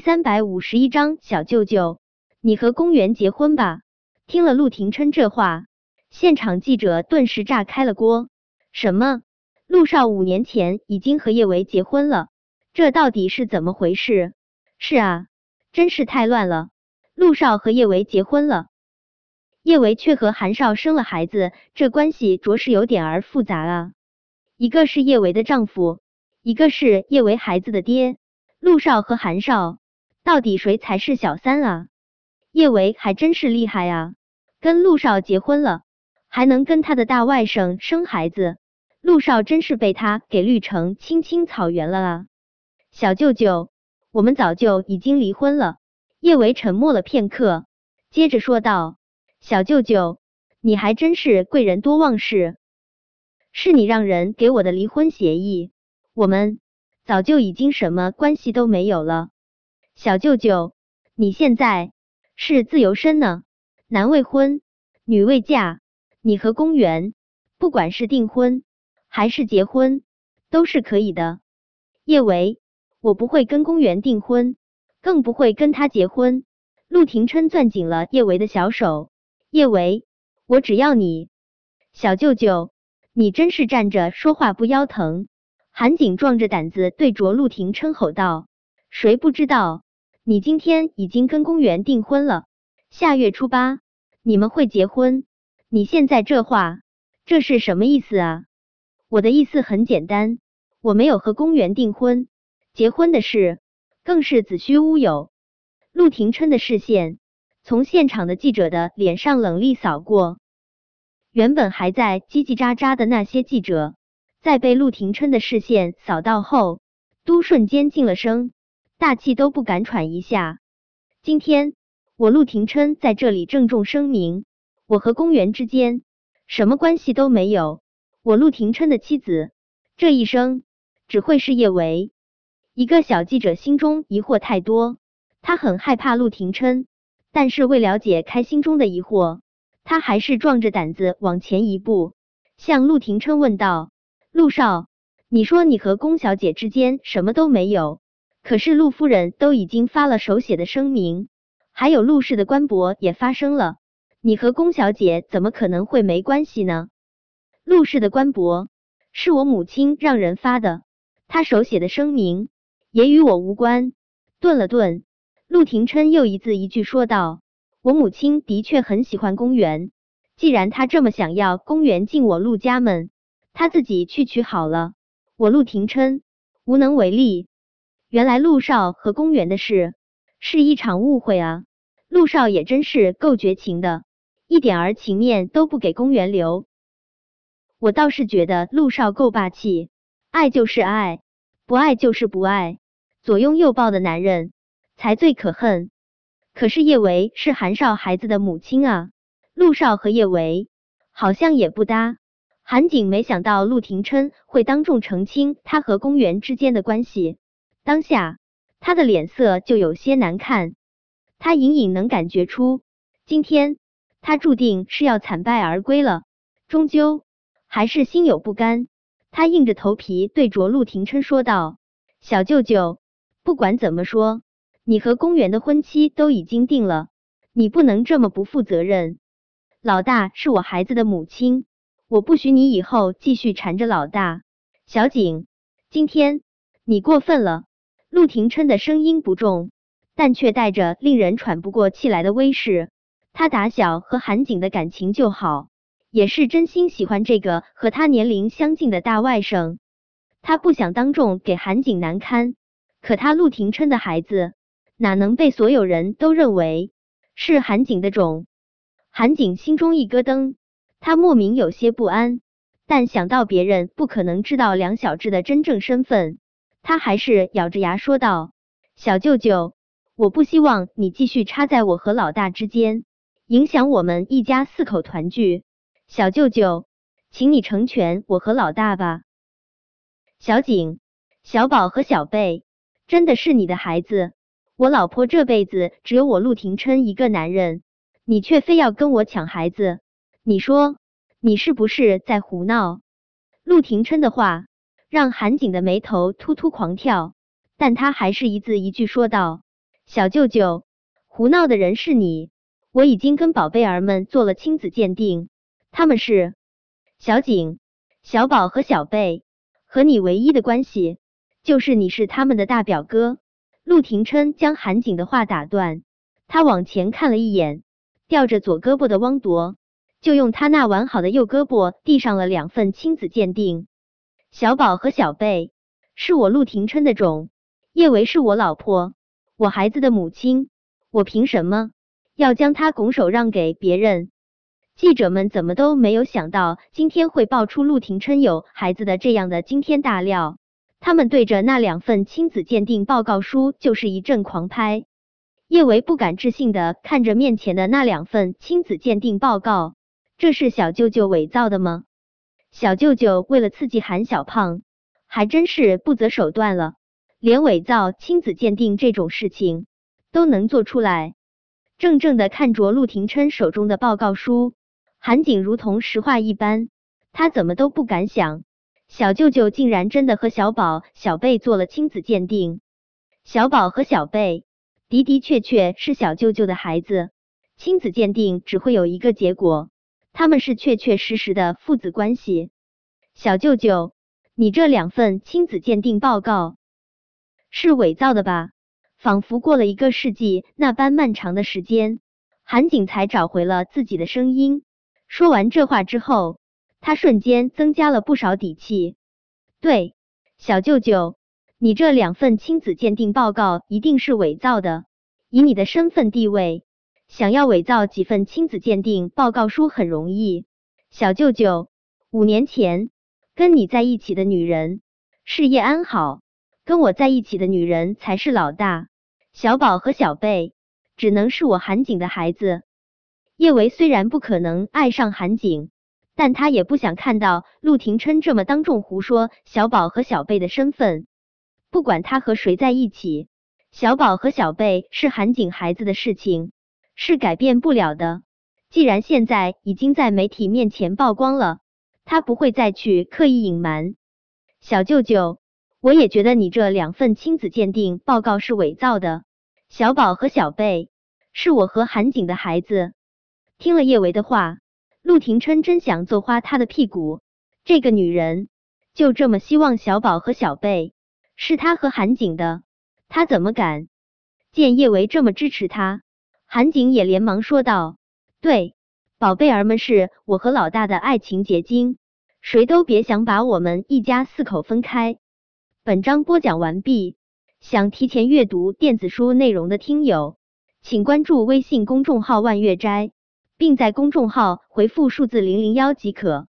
三百五十一章，小舅舅，你和公园结婚吧。听了陆廷琛这话，现场记者顿时炸开了锅。什么？陆少五年前已经和叶维结婚了？这到底是怎么回事？是啊，真是太乱了。陆少和叶维结婚了，叶维却和韩少生了孩子，这关系着实有点儿复杂啊。一个是叶维的丈夫，一个是叶维孩子的爹。陆少和韩少。到底谁才是小三啊？叶维还真是厉害啊，跟陆少结婚了，还能跟他的大外甥生孩子。陆少真是被他给绿成青青草原了啊！小舅舅，我们早就已经离婚了。叶维沉默了片刻，接着说道：“小舅舅，你还真是贵人多忘事，是你让人给我的离婚协议，我们早就已经什么关系都没有了。”小舅舅，你现在是自由身呢，男未婚，女未嫁。你和公园，不管是订婚还是结婚，都是可以的。叶维，我不会跟公园订婚，更不会跟他结婚。陆廷琛攥紧了叶维的小手。叶维，我只要你。小舅舅，你真是站着说话不腰疼。韩景壮着胆子对着陆廷琛吼道：“谁不知道？”你今天已经跟公园订婚了，下月初八你们会结婚。你现在这话，这是什么意思啊？我的意思很简单，我没有和公园订婚，结婚的事更是子虚乌有。陆廷琛的视线从现场的记者的脸上冷厉扫过，原本还在叽叽喳喳的那些记者，在被陆廷琛的视线扫到后，都瞬间静了声。大气都不敢喘一下。今天我陆廷琛在这里郑重声明，我和公园之间什么关系都没有。我陆廷琛的妻子这一生只会是叶维。一个小记者心中疑惑太多，他很害怕陆廷琛，但是为了解开心中的疑惑，他还是壮着胆子往前一步，向陆廷琛问道：“陆少，你说你和龚小姐之间什么都没有？”可是陆夫人都已经发了手写的声明，还有陆氏的官博也发声了，你和龚小姐怎么可能会没关系呢？陆氏的官博是我母亲让人发的，她手写的声明也与我无关。顿了顿，陆廷琛又一字一句说道：“我母亲的确很喜欢公园，既然她这么想要公园进我陆家门，她自己去取好了，我陆廷琛无能为力。”原来陆少和公园的事是一场误会啊！陆少也真是够绝情的，一点儿情面都不给公园留。我倒是觉得陆少够霸气，爱就是爱，不爱就是不爱，左拥右抱的男人才最可恨。可是叶维是韩少孩子的母亲啊，陆少和叶维好像也不搭。韩景没想到陆廷琛会当众澄清他和公园之间的关系。当下，他的脸色就有些难看。他隐隐能感觉出，今天他注定是要惨败而归了。终究还是心有不甘，他硬着头皮对着陆廷琛说道：“小舅舅，不管怎么说，你和公园的婚期都已经定了，你不能这么不负责任。老大是我孩子的母亲，我不许你以后继续缠着老大。小景，今天你过分了。”陆廷琛的声音不重，但却带着令人喘不过气来的威势。他打小和韩景的感情就好，也是真心喜欢这个和他年龄相近的大外甥。他不想当众给韩景难堪，可他陆廷琛的孩子哪能被所有人都认为是韩景的种？韩景心中一咯噔，他莫名有些不安，但想到别人不可能知道梁小志的真正身份。他还是咬着牙说道：“小舅舅，我不希望你继续插在我和老大之间，影响我们一家四口团聚。小舅舅，请你成全我和老大吧。”小景、小宝和小贝真的是你的孩子，我老婆这辈子只有我陆廷琛一个男人，你却非要跟我抢孩子，你说你是不是在胡闹？陆廷琛的话。让韩景的眉头突突狂跳，但他还是一字一句说道：“小舅舅，胡闹的人是你，我已经跟宝贝儿们做了亲子鉴定，他们是小景、小宝和小贝，和你唯一的关系就是你是他们的大表哥。陆廷琛将韩景的话打断，他往前看了一眼，吊着左胳膊的汪铎，就用他那完好的右胳膊递上了两份亲子鉴定。小宝和小贝是我陆廷琛的种，叶维是我老婆，我孩子的母亲，我凭什么要将他拱手让给别人？记者们怎么都没有想到今天会爆出陆廷琛有孩子的这样的惊天大料。他们对着那两份亲子鉴定报告书就是一阵狂拍。叶维不敢置信的看着面前的那两份亲子鉴定报告，这是小舅舅伪造的吗？小舅舅为了刺激韩小胖，还真是不择手段了，连伪造亲子鉴定这种事情都能做出来。怔怔的看着陆廷琛手中的报告书，韩景如同石化一般，他怎么都不敢想。小舅舅竟然真的和小宝、小贝做了亲子鉴定，小宝和小贝的的确确是小舅舅的孩子。亲子鉴定只会有一个结果，他们是确确实实的父子关系。小舅舅，你这两份亲子鉴定报告是伪造的吧？仿佛过了一个世纪那般漫长的时间，韩景才找回了自己的声音。说完这话之后。他瞬间增加了不少底气。对，小舅舅，你这两份亲子鉴定报告一定是伪造的。以你的身份地位，想要伪造几份亲子鉴定报告书很容易。小舅舅，五年前跟你在一起的女人事业安好，跟我在一起的女人才是老大。小宝和小贝只能是我韩景的孩子。叶维虽然不可能爱上韩景。但他也不想看到陆廷琛这么当众胡说小宝和小贝的身份。不管他和谁在一起，小宝和小贝是韩景孩子的事情是改变不了的。既然现在已经在媒体面前曝光了，他不会再去刻意隐瞒。小舅舅，我也觉得你这两份亲子鉴定报告是伪造的。小宝和小贝是我和韩景的孩子。听了叶维的话。陆廷琛真想揍花他的屁股，这个女人就这么希望小宝和小贝是他和韩景的，他怎么敢？见叶维这么支持他，韩景也连忙说道：“对，宝贝儿们是我和老大的爱情结晶，谁都别想把我们一家四口分开。”本章播讲完毕，想提前阅读电子书内容的听友，请关注微信公众号“万月斋”。并在公众号回复数字零零幺即可。